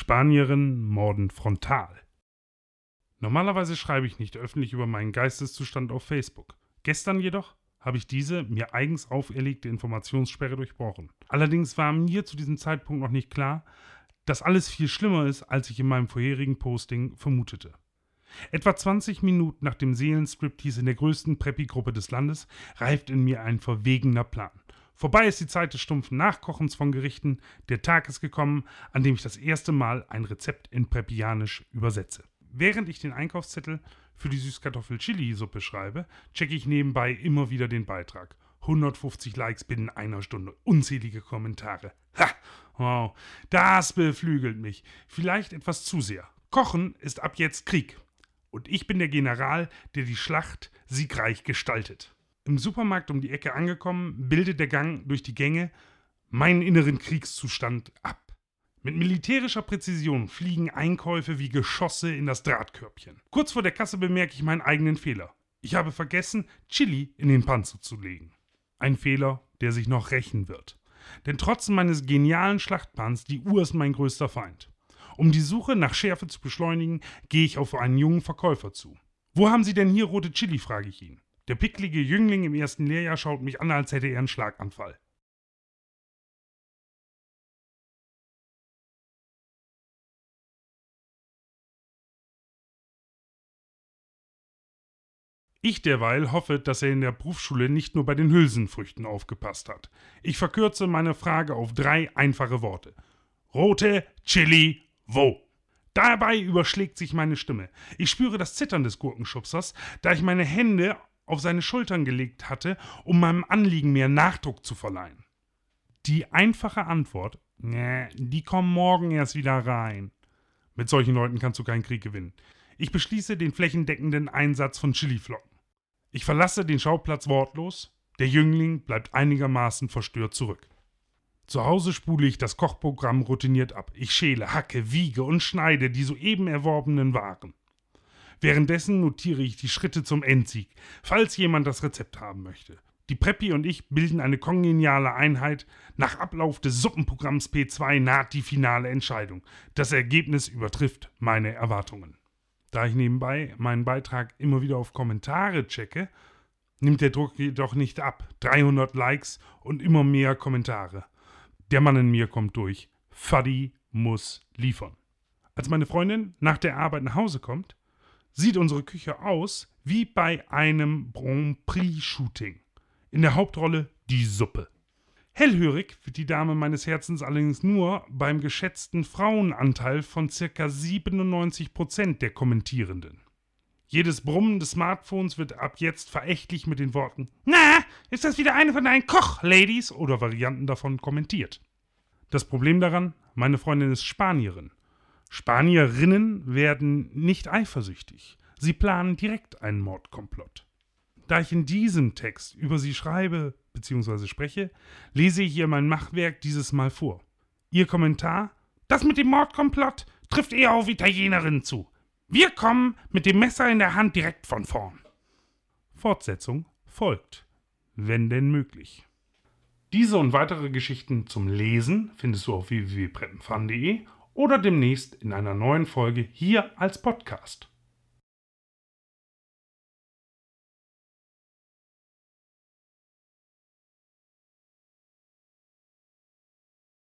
Spanierinnen morden frontal. Normalerweise schreibe ich nicht öffentlich über meinen Geisteszustand auf Facebook. Gestern jedoch habe ich diese mir eigens auferlegte Informationssperre durchbrochen. Allerdings war mir zu diesem Zeitpunkt noch nicht klar, dass alles viel schlimmer ist, als ich in meinem vorherigen Posting vermutete. Etwa 20 Minuten nach dem Seelenstriptease in der größten Preppy-Gruppe des Landes reift in mir ein verwegener Plan. Vorbei ist die Zeit des stumpfen Nachkochens von Gerichten. Der Tag ist gekommen, an dem ich das erste Mal ein Rezept in Preppianisch übersetze. Während ich den Einkaufszettel für die Süßkartoffel-Chili-Suppe schreibe, checke ich nebenbei immer wieder den Beitrag. 150 Likes binnen einer Stunde, unzählige Kommentare. Ha! Wow, das beflügelt mich. Vielleicht etwas zu sehr. Kochen ist ab jetzt Krieg. Und ich bin der General, der die Schlacht siegreich gestaltet. Im Supermarkt um die Ecke angekommen, bildet der Gang durch die Gänge meinen inneren Kriegszustand ab. Mit militärischer Präzision fliegen Einkäufe wie Geschosse in das Drahtkörbchen. Kurz vor der Kasse bemerke ich meinen eigenen Fehler. Ich habe vergessen, Chili in den Panzer zu legen. Ein Fehler, der sich noch rächen wird. Denn trotz meines genialen Schlachtplans, die Uhr ist mein größter Feind. Um die Suche nach Schärfe zu beschleunigen, gehe ich auf einen jungen Verkäufer zu. Wo haben Sie denn hier rote Chili? frage ich ihn. Der picklige Jüngling im ersten Lehrjahr schaut mich an, als hätte er einen Schlaganfall. Ich derweil hoffe, dass er in der Berufsschule nicht nur bei den Hülsenfrüchten aufgepasst hat. Ich verkürze meine Frage auf drei einfache Worte. Rote Chili wo? Dabei überschlägt sich meine Stimme. Ich spüre das Zittern des Gurkenschubsers, da ich meine Hände auf seine Schultern gelegt hatte, um meinem Anliegen mehr Nachdruck zu verleihen. Die einfache Antwort, nee, die kommen morgen erst wieder rein. Mit solchen Leuten kannst du keinen Krieg gewinnen. Ich beschließe den flächendeckenden Einsatz von Chiliflocken. Ich verlasse den Schauplatz wortlos, der Jüngling bleibt einigermaßen verstört zurück. Zu Hause spule ich das Kochprogramm routiniert ab. Ich schäle, hacke, wiege und schneide die soeben erworbenen Waren. Währenddessen notiere ich die Schritte zum Endsieg, falls jemand das Rezept haben möchte. Die Preppy und ich bilden eine kongeniale Einheit. Nach Ablauf des Suppenprogramms P2 naht die finale Entscheidung. Das Ergebnis übertrifft meine Erwartungen. Da ich nebenbei meinen Beitrag immer wieder auf Kommentare checke, nimmt der Druck jedoch nicht ab. 300 Likes und immer mehr Kommentare. Der Mann in mir kommt durch. Fuddy muss liefern. Als meine Freundin nach der Arbeit nach Hause kommt, sieht unsere Küche aus wie bei einem Grand Prix-Shooting. In der Hauptrolle die Suppe. Hellhörig wird die Dame meines Herzens allerdings nur beim geschätzten Frauenanteil von ca. 97% der Kommentierenden. Jedes Brummen des Smartphones wird ab jetzt verächtlich mit den Worten Na, ist das wieder eine von deinen Koch-Ladies oder Varianten davon kommentiert. Das Problem daran, meine Freundin ist Spanierin. Spanierinnen werden nicht eifersüchtig. Sie planen direkt einen Mordkomplott. Da ich in diesem Text über sie schreibe bzw. spreche, lese ich ihr mein Machwerk dieses Mal vor. Ihr Kommentar: Das mit dem Mordkomplott trifft eher auf Italienerinnen zu. Wir kommen mit dem Messer in der Hand direkt von vorn. Fortsetzung folgt, wenn denn möglich. Diese und weitere Geschichten zum Lesen findest du auf www.preppenfun.de oder demnächst in einer neuen Folge hier als Podcast.